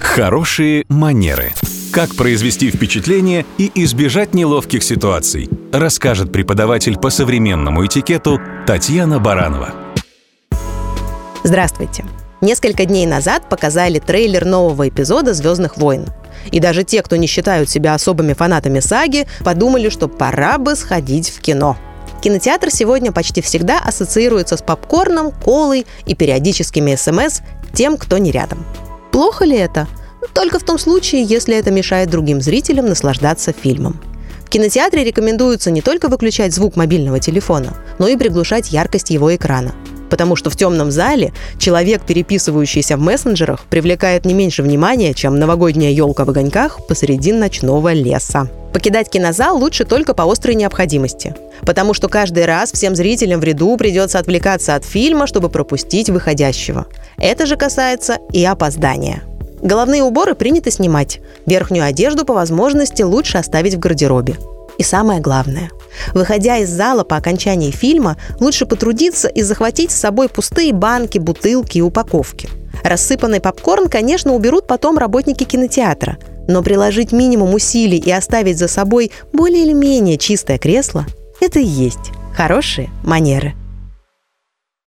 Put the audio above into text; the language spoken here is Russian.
Хорошие манеры. Как произвести впечатление и избежать неловких ситуаций, расскажет преподаватель по современному этикету Татьяна Баранова. Здравствуйте. Несколько дней назад показали трейлер нового эпизода «Звездных войн». И даже те, кто не считают себя особыми фанатами саги, подумали, что пора бы сходить в кино. Кинотеатр сегодня почти всегда ассоциируется с попкорном, колой и периодическими СМС тем, кто не рядом. Плохо ли это? Только в том случае, если это мешает другим зрителям наслаждаться фильмом. В кинотеатре рекомендуется не только выключать звук мобильного телефона, но и приглушать яркость его экрана. Потому что в темном зале человек, переписывающийся в мессенджерах, привлекает не меньше внимания, чем новогодняя елка в огоньках посреди ночного леса. Покидать кинозал лучше только по острой необходимости. Потому что каждый раз всем зрителям в ряду придется отвлекаться от фильма, чтобы пропустить выходящего. Это же касается и опоздания. Головные уборы принято снимать. Верхнюю одежду по возможности лучше оставить в гардеробе. И самое главное, выходя из зала по окончании фильма, лучше потрудиться и захватить с собой пустые банки, бутылки и упаковки. Рассыпанный попкорн, конечно, уберут потом работники кинотеатра, но приложить минимум усилий и оставить за собой более или менее чистое кресло – это и есть хорошие манеры.